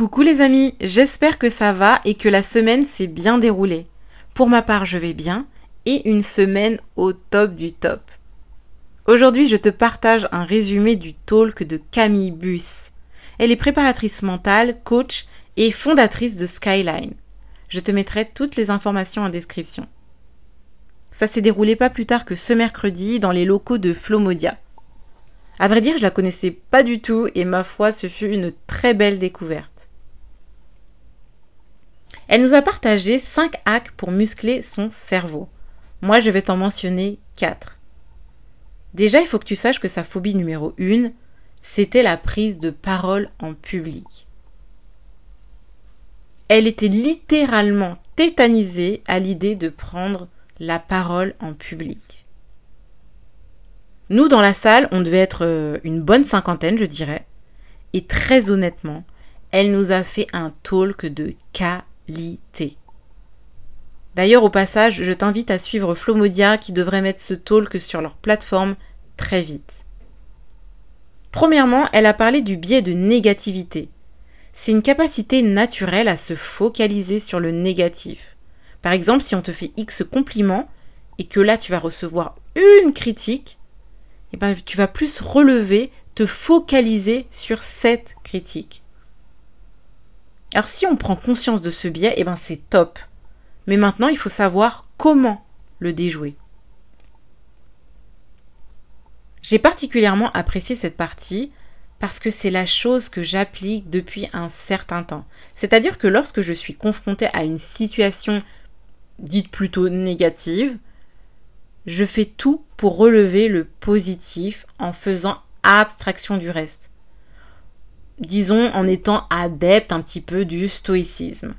Coucou les amis, j'espère que ça va et que la semaine s'est bien déroulée. Pour ma part, je vais bien et une semaine au top du top. Aujourd'hui, je te partage un résumé du talk de Camille Bus. Elle est préparatrice mentale, coach et fondatrice de Skyline. Je te mettrai toutes les informations en description. Ça s'est déroulé pas plus tard que ce mercredi dans les locaux de Flomodia. À vrai dire, je la connaissais pas du tout et ma foi, ce fut une très belle découverte. Elle nous a partagé 5 hacks pour muscler son cerveau. Moi, je vais t'en mentionner 4. Déjà, il faut que tu saches que sa phobie numéro 1, c'était la prise de parole en public. Elle était littéralement tétanisée à l'idée de prendre la parole en public. Nous, dans la salle, on devait être euh, une bonne cinquantaine, je dirais. Et très honnêtement, elle nous a fait un talk de D'ailleurs, au passage, je t'invite à suivre Flomodia qui devrait mettre ce talk sur leur plateforme très vite. Premièrement, elle a parlé du biais de négativité. C'est une capacité naturelle à se focaliser sur le négatif. Par exemple, si on te fait X compliments et que là tu vas recevoir une critique, eh ben, tu vas plus relever, te focaliser sur cette critique. Alors si on prend conscience de ce biais, eh ben, c'est top. Mais maintenant, il faut savoir comment le déjouer. J'ai particulièrement apprécié cette partie parce que c'est la chose que j'applique depuis un certain temps. C'est-à-dire que lorsque je suis confrontée à une situation dite plutôt négative, je fais tout pour relever le positif en faisant abstraction du reste. Disons en étant adepte un petit peu du stoïcisme.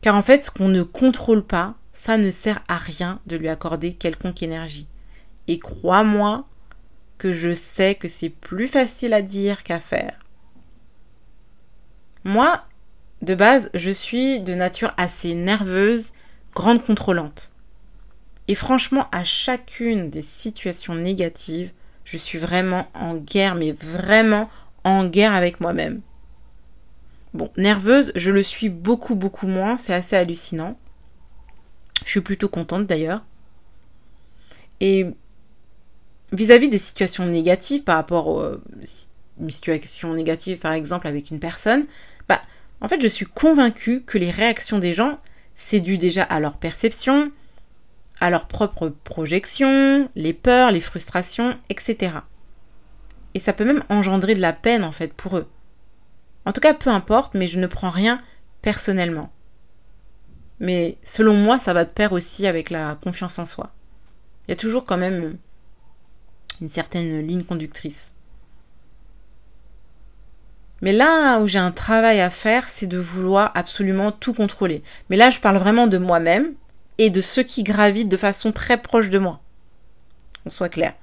Car en fait, ce qu'on ne contrôle pas, ça ne sert à rien de lui accorder quelconque énergie. Et crois-moi que je sais que c'est plus facile à dire qu'à faire. Moi, de base, je suis de nature assez nerveuse, grande contrôlante. Et franchement, à chacune des situations négatives, je suis vraiment en guerre, mais vraiment en guerre avec moi-même. Bon, nerveuse, je le suis beaucoup, beaucoup moins, c'est assez hallucinant. Je suis plutôt contente d'ailleurs. Et vis-à-vis des situations négatives par rapport à une situation négative par exemple avec une personne, bah en fait, je suis convaincue que les réactions des gens, c'est dû déjà à leur perception, à leurs propres projections, les peurs, les frustrations, etc. Et ça peut même engendrer de la peine en fait pour eux. En tout cas, peu importe, mais je ne prends rien personnellement. Mais selon moi, ça va de pair aussi avec la confiance en soi. Il y a toujours quand même une certaine ligne conductrice. Mais là où j'ai un travail à faire, c'est de vouloir absolument tout contrôler. Mais là, je parle vraiment de moi-même et de ceux qui gravitent de façon très proche de moi. On soit clair.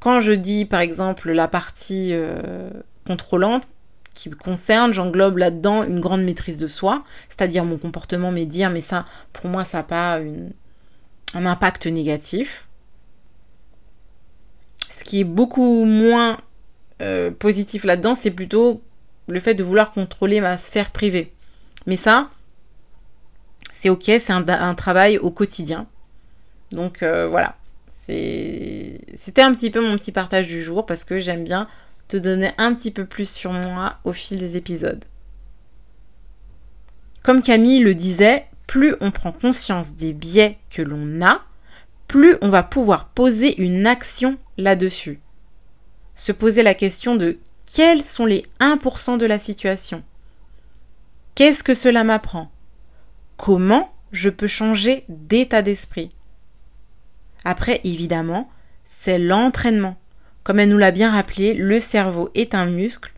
Quand je dis par exemple la partie euh, contrôlante qui me concerne, j'englobe là-dedans une grande maîtrise de soi, c'est-à-dire mon comportement, mes dires, mais ça, pour moi, ça n'a pas un impact négatif. Ce qui est beaucoup moins euh, positif là-dedans, c'est plutôt le fait de vouloir contrôler ma sphère privée. Mais ça, c'est ok, c'est un, travail au quotidien. Donc euh, voilà, c'était un petit peu mon petit partage du jour parce que j'aime bien te donner un petit peu plus sur moi au fil des épisodes. Comme Camille le disait, plus on prend conscience des biais que l'on a, plus on va pouvoir poser une action là-dessus. Se poser la question de quels sont les 1% de la situation? Qu'est-ce que cela m'apprend? Comment je peux changer d'état d'esprit? Après, évidemment, c'est l'entraînement. Comme elle nous l'a bien rappelé, le cerveau est un muscle,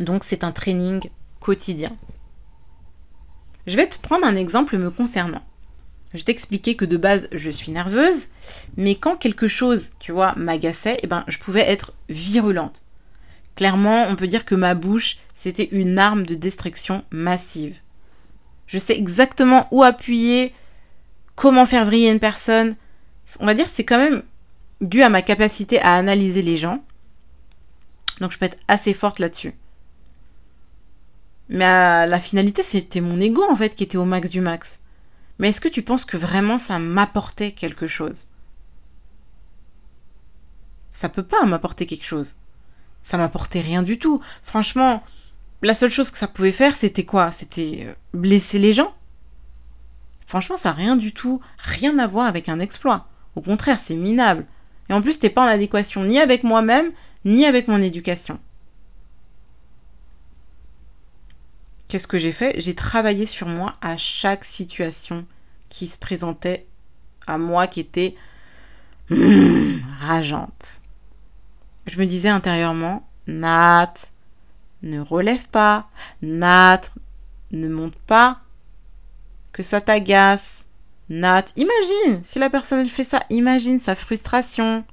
donc c'est un training quotidien. Je vais te prendre un exemple me concernant. Je t'expliquais que de base, je suis nerveuse, mais quand quelque chose, tu vois, m'agaçait, eh ben, je pouvais être virulente. Clairement, on peut dire que ma bouche, c'était une arme de destruction massive. Je sais exactement où appuyer, comment faire vriller une personne. On va dire c'est quand même dû à ma capacité à analyser les gens. Donc je peux être assez forte là-dessus. Mais euh, la finalité, c'était mon ego en fait qui était au max du max. Mais est-ce que tu penses que vraiment ça m'apportait quelque chose? Ça peut pas m'apporter quelque chose. Ça m'apportait rien du tout. Franchement, la seule chose que ça pouvait faire, c'était quoi? C'était euh, blesser les gens. Franchement, ça n'a rien du tout, rien à voir avec un exploit. Au contraire, c'est minable. Et en plus, t'es pas en adéquation ni avec moi-même, ni avec mon éducation. Qu'est-ce que j'ai fait? J'ai travaillé sur moi à chaque situation qui se présentait à moi qui était hmm, rageante. Je me disais intérieurement, Nat, ne relève pas, Nat, ne monte pas, que ça t'agace. Nat, imagine si la personne elle fait ça, imagine sa frustration.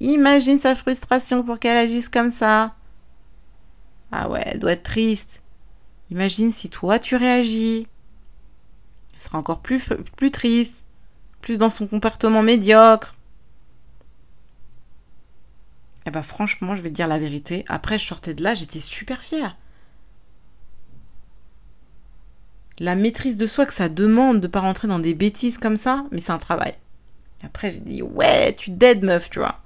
Imagine sa frustration pour qu'elle agisse comme ça. Ah ouais, elle doit être triste. Imagine si toi tu réagis. Elle sera encore plus, plus triste, plus dans son comportement médiocre. Eh ben franchement, je vais te dire la vérité. Après, je sortais de là, j'étais super fière. La maîtrise de soi que ça demande de pas rentrer dans des bêtises comme ça, mais c'est un travail. après, j'ai dit, ouais, tu dead meuf, tu vois.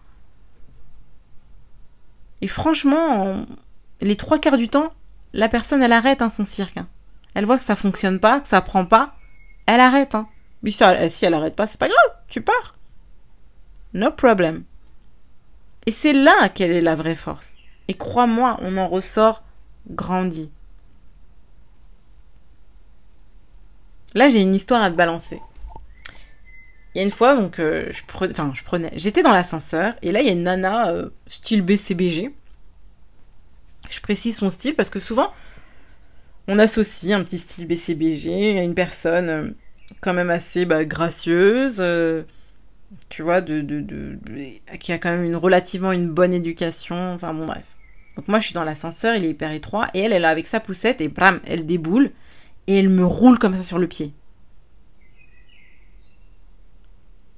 Et franchement, les trois quarts du temps, la personne, elle arrête hein, son cirque. Hein. Elle voit que ça fonctionne pas, que ça prend pas, elle arrête. Hein. Mais si elle, si elle arrête pas, c'est pas grave, tu pars. No problem. Et c'est là qu'elle est la vraie force. Et crois-moi, on en ressort grandi. Là, j'ai une histoire à te balancer. Il y a une fois, donc, euh, je, prenais, j'étais dans l'ascenseur, et là, il y a une nana euh, style BCBG je précise son style parce que souvent, on associe un petit style BCBG à une personne euh, quand même assez bah, gracieuse, tu vois, de, de, qui a quand même une relativement une bonne éducation, enfin bon bref. Donc moi je suis dans l'ascenseur, il est hyper étroit, et elle, elle est avec sa poussette, et bram, elle déboule, et elle me roule comme ça sur le pied.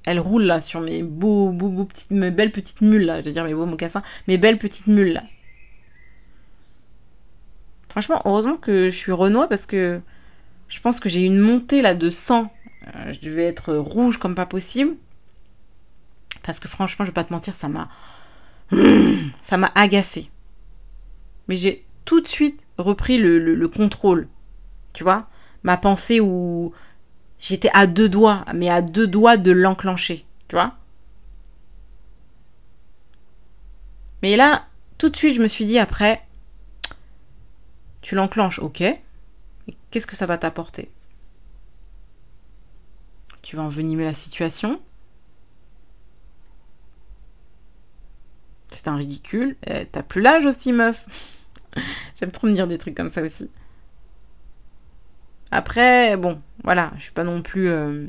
Elle roule là sur mes beaux, beaux, petites, mes belles petites mules là, je veux dire mes beaux mocassins, mes belles petites mules là. Franchement, heureusement que je suis Renoir parce que je pense que j'ai une montée là de sang. Euh, je devais être rouge comme pas possible. Parce que franchement, je vais pas te mentir, ça m'a. Ça m'a agacé. Mais j'ai tout de suite repris le, contrôle. Tu vois Ma pensée où j'étais à deux doigts, mais à deux doigts de l'enclencher. Tu vois Mais là, tout de suite, je me suis dit après, tu l'enclenches, ok. Qu'est-ce que ça va t'apporter? Tu vas envenimer la situation. C'est un ridicule. Eh, t'as plus l'âge aussi, meuf. J'aime trop me dire des trucs comme ça aussi. Après, bon, voilà, je suis pas non plus euh,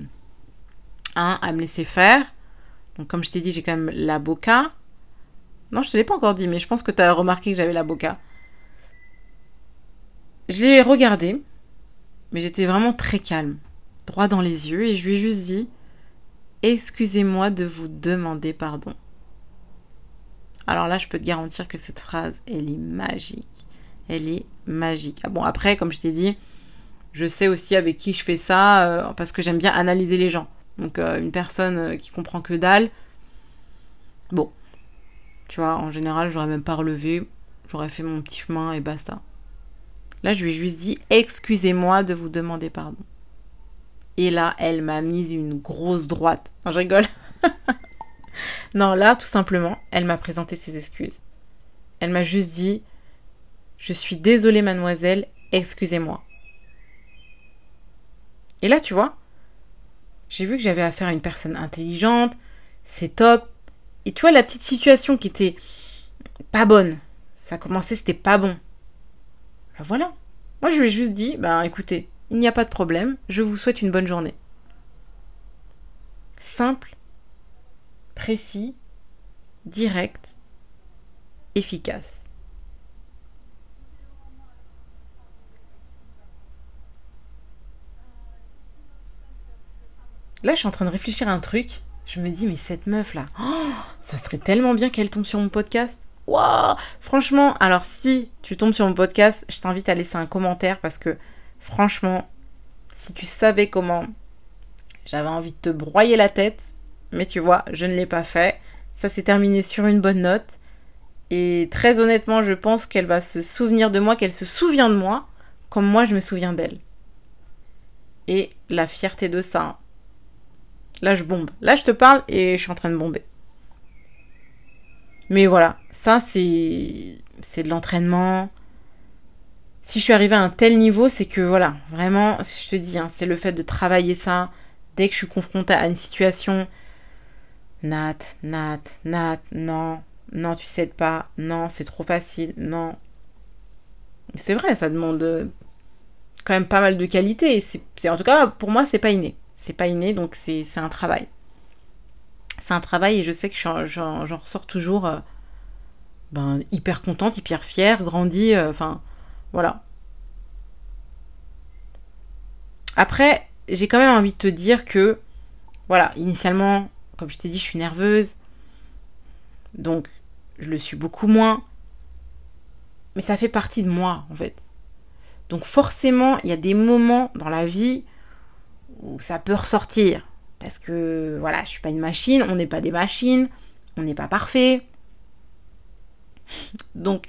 à me laisser faire. Donc, comme je t'ai dit, j'ai quand même la boca. Non, je te l'ai pas encore dit, mais je pense que tu as remarqué que j'avais la boca. Je l'ai regardé, mais j'étais vraiment très calme, droit dans les yeux, et je lui ai juste dit Excusez-moi de vous demander pardon. Alors là, je peux te garantir que cette phrase, elle est magique. Elle est magique. Ah bon, après, comme je t'ai dit, je sais aussi avec qui je fais ça, euh, parce que j'aime bien analyser les gens. Donc, euh, une personne euh, qui comprend que dalle, bon, tu vois, en général, j'aurais même pas relevé, j'aurais fait mon petit chemin et basta. Là, je lui ai juste dit Excusez-moi de vous demander pardon. Et là, elle m'a mise une grosse droite. Non, je rigole. non, là, tout simplement, elle m'a présenté ses excuses. Elle m'a juste dit Je suis désolée, mademoiselle, excusez-moi. Et là, tu vois, j'ai vu que j'avais affaire à une personne intelligente, c'est top. Et tu vois, la petite situation qui était pas bonne, ça commençait, c'était pas bon. Ben voilà. Moi, je lui ai juste dit, ben écoutez, il n'y a pas de problème, je vous souhaite une bonne journée. Simple, précis, direct, efficace. Là, je suis en train de réfléchir à un truc. Je me dis, mais cette meuf là, oh, ça serait tellement bien qu'elle tombe sur mon podcast. Franchement, alors si tu tombes sur mon podcast, je t'invite à laisser un commentaire parce que franchement, si tu savais comment j'avais envie de te broyer la tête, mais tu vois, je ne l'ai pas fait. Ça s'est terminé sur une bonne note. Et très honnêtement, je pense qu'elle va se souvenir de moi, qu'elle se souvient de moi, comme moi je me souviens d'elle. Et la fierté de ça. Là, je bombe. Là, je te parle et je suis en train de bomber. Mais voilà, ça, c'est, c'est de l'entraînement. Si je suis arrivée à un tel niveau, c'est que voilà, vraiment, je te dis, hein, c'est le fait de travailler ça. Dès que je suis confrontée à une situation, Nat, Nat, Nat, non, non, tu sais pas, non, c'est trop facile, non. C'est vrai, ça demande euh, quand même pas mal de qualité. C'est, en tout cas, pour moi, c'est pas inné. C'est pas inné, donc c'est, un travail. C'est un travail et je sais que j'en, ressors toujours euh, ben, hyper contente, hyper fière, grandie, euh, enfin, voilà. Après, j'ai quand même envie de te dire que, voilà, initialement, comme je t'ai dit, je suis nerveuse. Donc, je le suis beaucoup moins. Mais ça fait partie de moi, en fait. Donc, forcément, il y a des moments dans la vie où ça peut ressortir. Parce que, voilà, je suis pas une machine, on n'est pas des machines, on n'est pas parfait. Donc,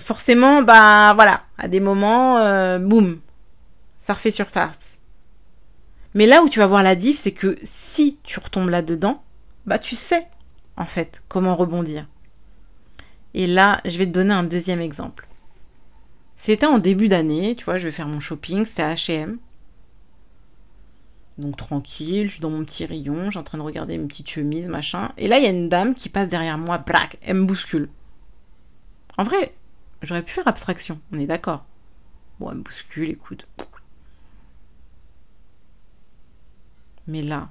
forcément, bah voilà, à des moments, euh, boum, ça refait surface. Mais là où tu vas voir la diff, c'est que si tu retombes là-dedans, bah tu sais, en fait, comment rebondir. Et là, je vais te donner un deuxième exemple. C'était en début d'année, tu vois, je vais faire mon shopping, c'était à H&M. Donc tranquille, je suis dans mon petit rayon, j'ai en train de regarder mes petites chemises, machin. Et là, il y a une dame qui passe derrière moi, braque, elle me bouscule. En vrai, j'aurais pu faire abstraction, on est d'accord. Bon, elle me bouscule, écoute. Mais là,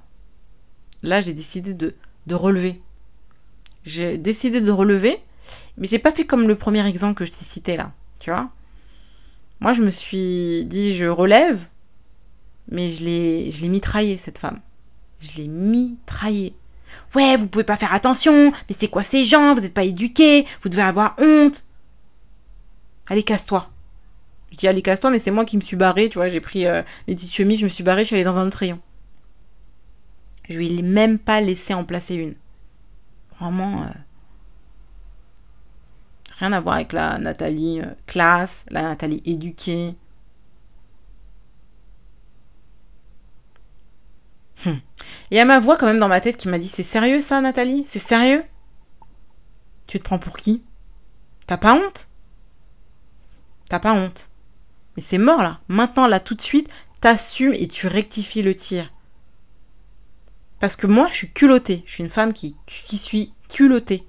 là, j'ai décidé de, de relever. J'ai décidé de relever, mais j'ai pas fait comme le premier exemple que je t'ai cité là, tu vois. Moi, je me suis dit, je relève, mais je l'ai, je l'ai mitraillé, cette femme. Je l'ai mitraillé. Ouais, vous pouvez pas faire attention, mais c'est quoi ces gens? Vous n'êtes pas éduqués, vous devez avoir honte. Allez, casse-toi. Je dis, allez, casse-toi, mais c'est moi qui me suis barré, tu vois, j'ai pris euh, les petites chemises, je me suis barré, je suis allée dans un autre rayon. Je lui ai même pas laissé en placer une. Vraiment. Euh, rien à voir avec la Nathalie euh, classe, la Nathalie éduquée. Hum. Et à ma voix quand même dans ma tête qui m'a dit C'est sérieux ça, Nathalie? C'est sérieux? Tu te prends pour qui? T'as pas honte? T'as pas honte. Mais c'est mort là. Maintenant, là, tout de suite, t'assumes et tu rectifies le tir. Parce que moi, je suis culottée. Je suis une femme qui, qui suis culottée.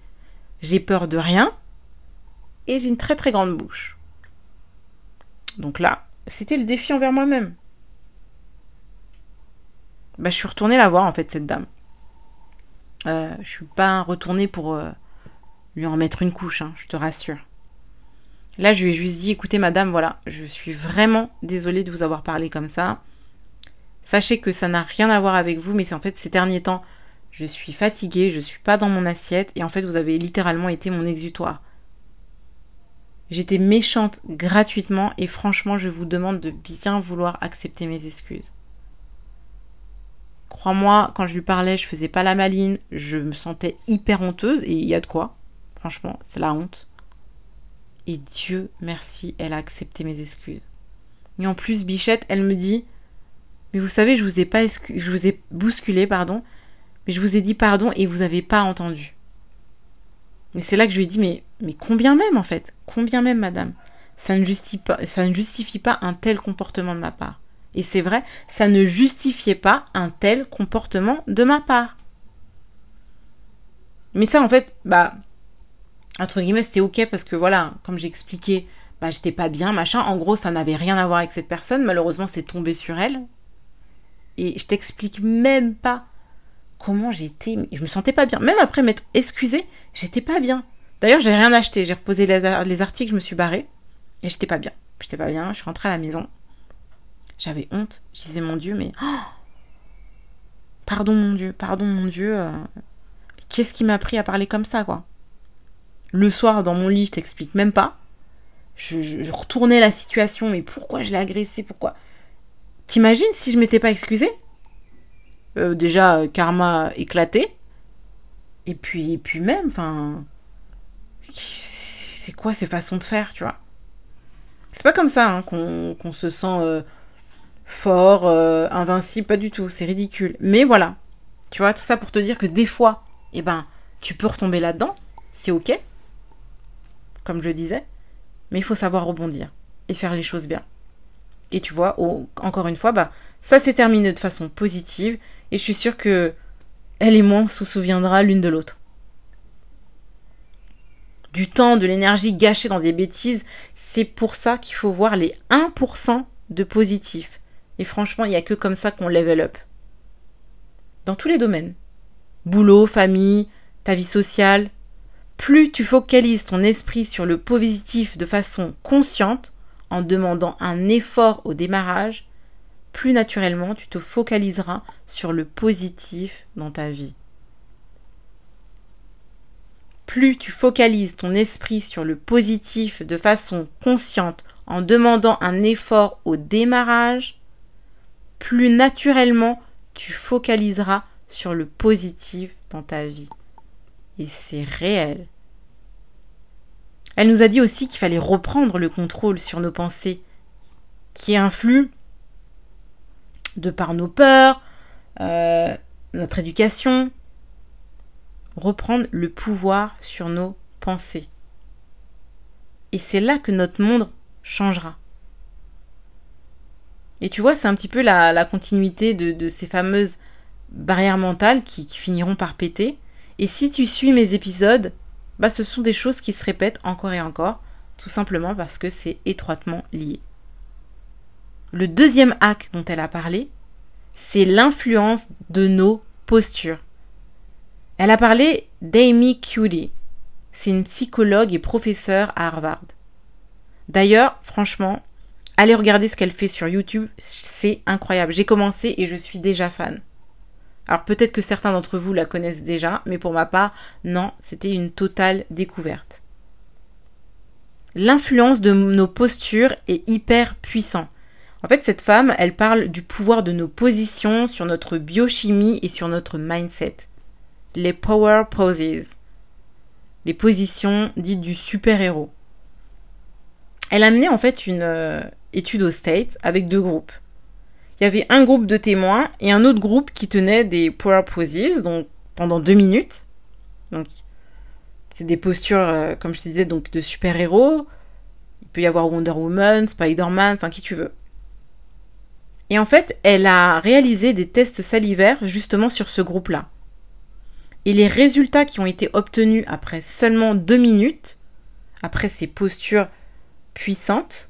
J'ai peur de rien. Et j'ai une très très grande bouche. Donc là, c'était le défi envers moi-même. Bah, je suis retournée la voir en fait, cette dame. Euh, je suis pas retournée pour euh, lui en mettre une couche, hein, je te rassure. Là, je lui ai juste dit, écoutez madame, voilà, je suis vraiment désolée de vous avoir parlé comme ça. Sachez que ça n'a rien à voir avec vous, mais c'est en fait ces derniers temps, je suis fatiguée, je suis pas dans mon assiette, et en fait vous avez littéralement été mon exutoire. J'étais méchante gratuitement, et franchement je vous demande de bien vouloir accepter mes excuses. Crois-moi, quand je lui parlais, je faisais pas la maline, je me sentais hyper honteuse, et il y a de quoi. Franchement, c'est la honte. Et Dieu merci, elle a accepté mes excuses. Et en plus, Bichette, elle me dit mais vous savez, je vous ai pas je vous ai bousculé, pardon, mais je vous ai dit pardon et vous n'avez pas entendu. Mais c'est là que je lui ai dit mais, mais combien même en fait? Combien même, madame? Ça ne, justifie pas, ça ne justifie pas un tel comportement de ma part. Et c'est vrai, ça ne justifiait pas un tel comportement de ma part. Mais ça, en fait, bah, entre guillemets, c'était ok parce que voilà, comme j'ai expliqué, bah, j'étais pas bien, machin. En gros, ça n'avait rien à voir avec cette personne. Malheureusement, c'est tombé sur elle. Et je t'explique même pas comment j'étais. Je me sentais pas bien. Même après m'être excusée, j'étais pas bien. D'ailleurs, j'ai rien acheté. J'ai reposé les, articles, je me suis barrée. Et j'étais pas bien. J'étais pas bien. Je suis rentrée à la maison. J'avais honte. Je disais, mon Dieu, mais. Oh pardon, mon Dieu. Pardon, mon Dieu. Euh, qu'est-ce qui m'a pris à parler comme ça, quoi? Le soir, dans mon lit, je t'explique même pas. Je, retournais la situation, mais pourquoi je l'ai agressé Pourquoi? T'imagines si je m'étais pas excusée? Euh, Déjà, euh, karma éclaté. Et puis, et puis même, enfin. C'est quoi ces façons de faire, tu vois? C'est pas comme ça hein, qu'on se sent euh, fort, invincible, pas du tout. C'est ridicule. Mais voilà. Tu vois, tout ça pour te dire que des fois, eh ben, tu peux retomber là-dedans. C'est ok. Comme je disais. Mais il faut savoir rebondir et faire les choses bien. Et tu vois, encore une fois, bah, ça s'est terminé de façon positive et je suis sûre que elle et moi on se souviendra l'une de l'autre. Du temps, de l'énergie gâchée dans des bêtises, c'est pour ça qu'il faut voir les 1% de positif. Et franchement, il n'y a que comme ça qu'on level up. Dans tous les domaines. Boulot, famille, ta vie sociale, plus tu focalises ton esprit sur le positif de façon consciente, en demandant un effort au démarrage, plus naturellement tu te focaliseras sur le positif dans ta vie. Plus tu focalises ton esprit sur le positif de façon consciente en demandant un effort au démarrage, plus naturellement tu focaliseras sur le positif dans ta vie et c'est réel. Elle nous a dit aussi qu'il fallait reprendre le contrôle sur nos pensées, qui influent de par nos peurs, euh, notre éducation, reprendre le pouvoir sur nos pensées. Et c'est là que notre monde changera. Et tu vois, c'est un petit peu la, continuité de, ces fameuses barrières mentales qui finiront par péter. Et si tu suis mes épisodes, bah ce sont des choses qui se répètent encore et encore, tout simplement parce que c'est étroitement lié. Le deuxième hack dont elle a parlé, c'est l'influence de nos postures. Elle a parlé d'Amy Cuddy. C'est une psychologue et professeure à Harvard. D'ailleurs, franchement, allez regarder ce qu'elle fait sur YouTube, c'est incroyable. J'ai commencé et je suis déjà fan. Alors peut-être que certains d'entre vous la connaissent déjà, mais pour ma part, non, c'était une totale découverte. L'influence de nos postures est hyper puissant. En fait, cette femme, elle parle du pouvoir de nos positions sur notre biochimie et sur notre mindset. Les power poses. Les positions dites du super-héros. Elle a mené en fait une étude au States avec deux groupes il y avait un groupe de témoins et un autre groupe qui tenait des power poses, donc pendant deux minutes. Donc, c'est des postures, euh, comme je te disais, donc de super-héros. Il peut y avoir Wonder Woman, Spider-Man, enfin qui tu veux. Et en fait, elle a réalisé des tests salivaires justement sur ce groupe-là. Et les résultats qui ont été obtenus après seulement deux minutes, après ces postures puissantes,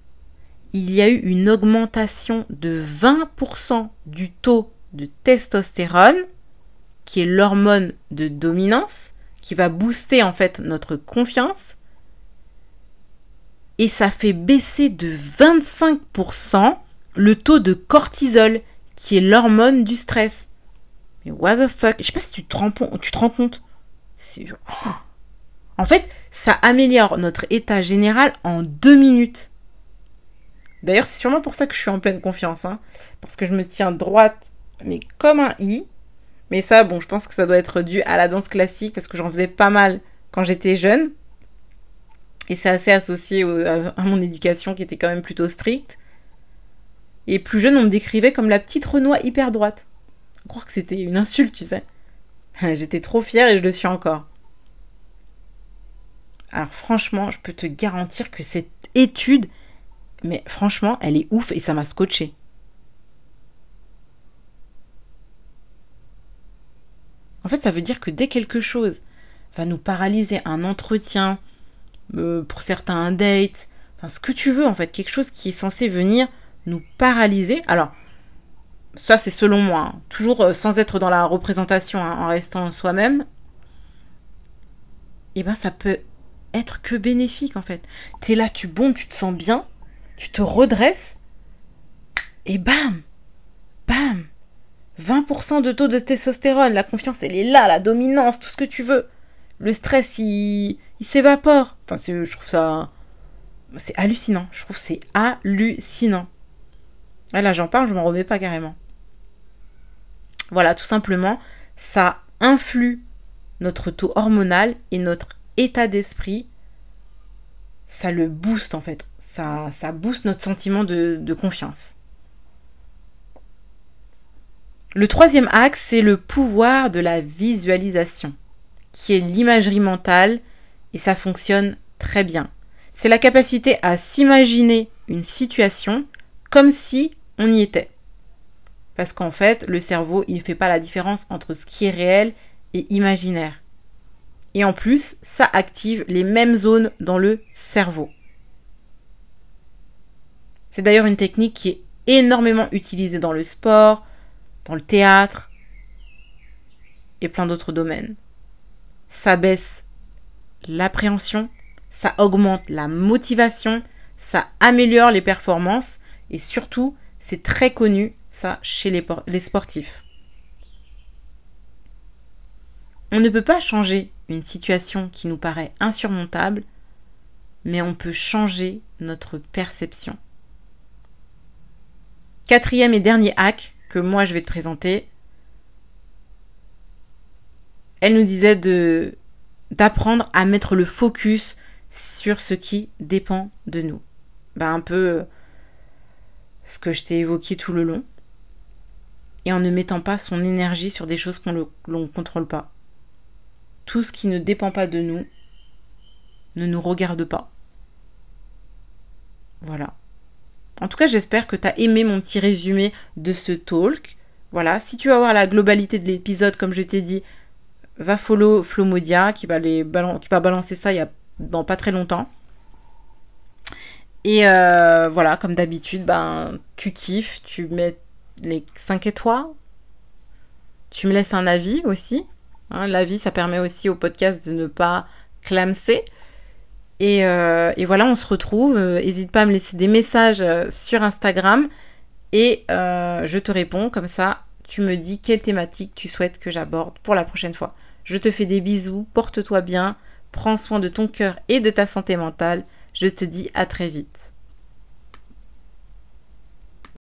il y a eu une augmentation de 20% du taux de testostérone, qui est l'hormone de dominance, qui va booster en fait notre confiance. Et ça fait baisser de 25% le taux de cortisol, qui est l'hormone du stress. Mais what the fuck? Je sais pas si tu te rends, tu te rends compte. En fait, ça améliore notre état général en deux minutes. D'ailleurs, c'est sûrement pour ça que je suis en pleine confiance. Hein, parce que je me tiens droite, mais comme un i. Mais ça, bon, je pense que ça doit être dû à la danse classique, parce que j'en faisais pas mal quand j'étais jeune. Et c'est assez associé à, mon éducation qui était quand même plutôt stricte. Et plus jeune, on me décrivait comme la petite Renoir hyper droite. Je crois que c'était une insulte, tu sais. J'étais trop fière et je le suis encore. Alors franchement, je peux te garantir que cette étude mais franchement, elle est ouf et ça m'a scotché. En fait, ça veut dire que dès quelque chose va nous paralyser, un entretien, euh, pour certains un date, enfin ce que tu veux en fait, quelque chose qui est censé venir nous paralyser. Alors, ça c'est selon moi, hein. toujours euh, sans être dans la représentation, hein, en restant soi-même. Et eh ben ça peut être que bénéfique en fait. T'es là, tu bondes, tu te sens bien, tu te redresses et bam, bam, 20% de taux de testostérone, la confiance elle est là, la dominance, tout ce que tu veux. le stress, il, il s'évapore. Enfin, je trouve ça. C'est hallucinant. Je trouve c'est hallucinant. Ah, là, j'en parle, je m'en remets pas carrément. Voilà, tout simplement, ça influe notre taux hormonal et notre état d'esprit. Ça le booste en fait. Ça, ça booste notre sentiment de, de confiance. Le troisième axe, c'est le pouvoir de la visualisation, qui est l'imagerie mentale, et ça fonctionne très bien. C'est la capacité à s'imaginer une situation comme si on y était. Parce qu'en fait, le cerveau, il ne fait pas la différence entre ce qui est réel et imaginaire. Et en plus, ça active les mêmes zones dans le cerveau. C'est d'ailleurs une technique qui est énormément utilisée dans le sport, dans le théâtre et plein d'autres domaines. Ça baisse l'appréhension, ça augmente la motivation, ça améliore les performances et surtout, c'est très connu ça chez les, sportifs. On ne peut pas changer une situation qui nous paraît insurmontable, mais on peut changer notre perception. Quatrième et dernier hack que moi je vais te présenter, elle nous disait de d'apprendre à mettre le focus sur ce qui dépend de nous. Ben, un peu euh, ce que je t'ai évoqué tout le long. Et en ne mettant pas son énergie sur des choses qu'on ne contrôle pas. Tout ce qui ne dépend pas de nous ne nous regarde pas. Voilà. En tout cas, j'espère que tu as aimé mon petit résumé de ce talk. Voilà, si tu veux avoir la globalité de l'épisode, comme je t'ai dit, va follow Flomodia qui va, les qui va balancer ça il y a dans pas très longtemps. Et euh, voilà, comme d'habitude, ben, tu kiffes, tu mets les 5 étoiles. Tu me laisses un avis aussi. Hein, L'avis, ça permet aussi au podcast de ne pas clamser. Et, euh, et, voilà, on se retrouve. N'hésite pas à me laisser des messages euh, sur Instagram et je te réponds. Comme ça, tu me dis quelle thématique tu souhaites que j'aborde pour la prochaine fois. Je te fais des bisous, porte-toi bien, prends soin de ton cœur et de ta santé mentale. Je te dis à très vite.